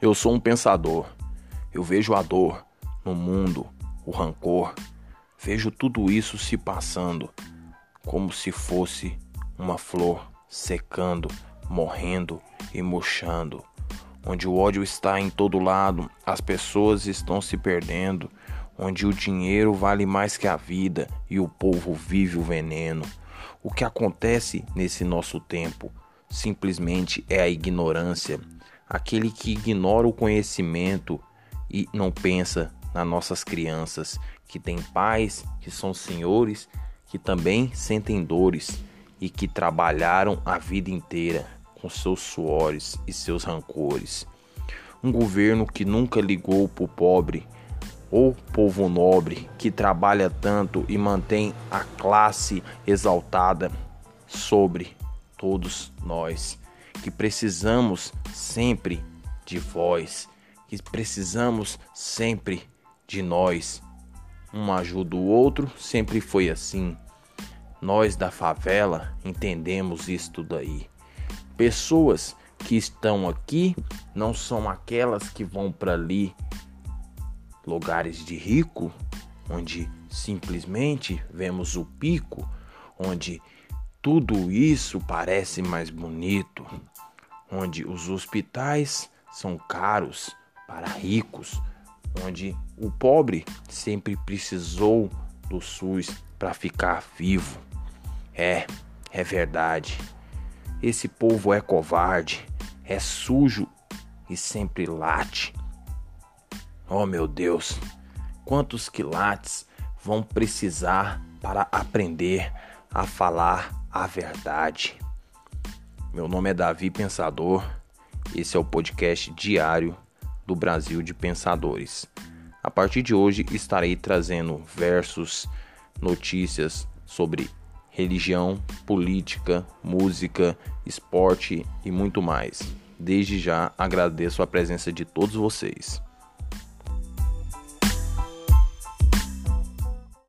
Eu sou um pensador. Eu vejo a dor no mundo, o rancor. Vejo tudo isso se passando como se fosse uma flor secando, morrendo e murchando. Onde o ódio está em todo lado, as pessoas estão se perdendo. Onde o dinheiro vale mais que a vida e o povo vive o veneno. O que acontece nesse nosso tempo simplesmente é a ignorância aquele que ignora o conhecimento e não pensa nas nossas crianças, que têm pais, que são senhores, que também sentem dores e que trabalharam a vida inteira com seus suores e seus rancores. Um governo que nunca ligou para o pobre ou povo nobre que trabalha tanto e mantém a classe exaltada sobre todos nós que precisamos sempre de vós, que precisamos sempre de nós. Um ajuda o outro, sempre foi assim. Nós da favela entendemos isto daí. Pessoas que estão aqui não são aquelas que vão para ali, lugares de rico, onde simplesmente vemos o pico, onde tudo isso parece mais bonito, onde os hospitais são caros para ricos, onde o pobre sempre precisou do SUS para ficar vivo. É, é verdade. Esse povo é covarde, é sujo e sempre late. Oh meu Deus, quantos quilates vão precisar para aprender a falar a verdade? Meu nome é Davi Pensador. Esse é o podcast diário do Brasil de Pensadores. A partir de hoje estarei trazendo versos, notícias sobre religião, política, música, esporte e muito mais. Desde já agradeço a presença de todos vocês.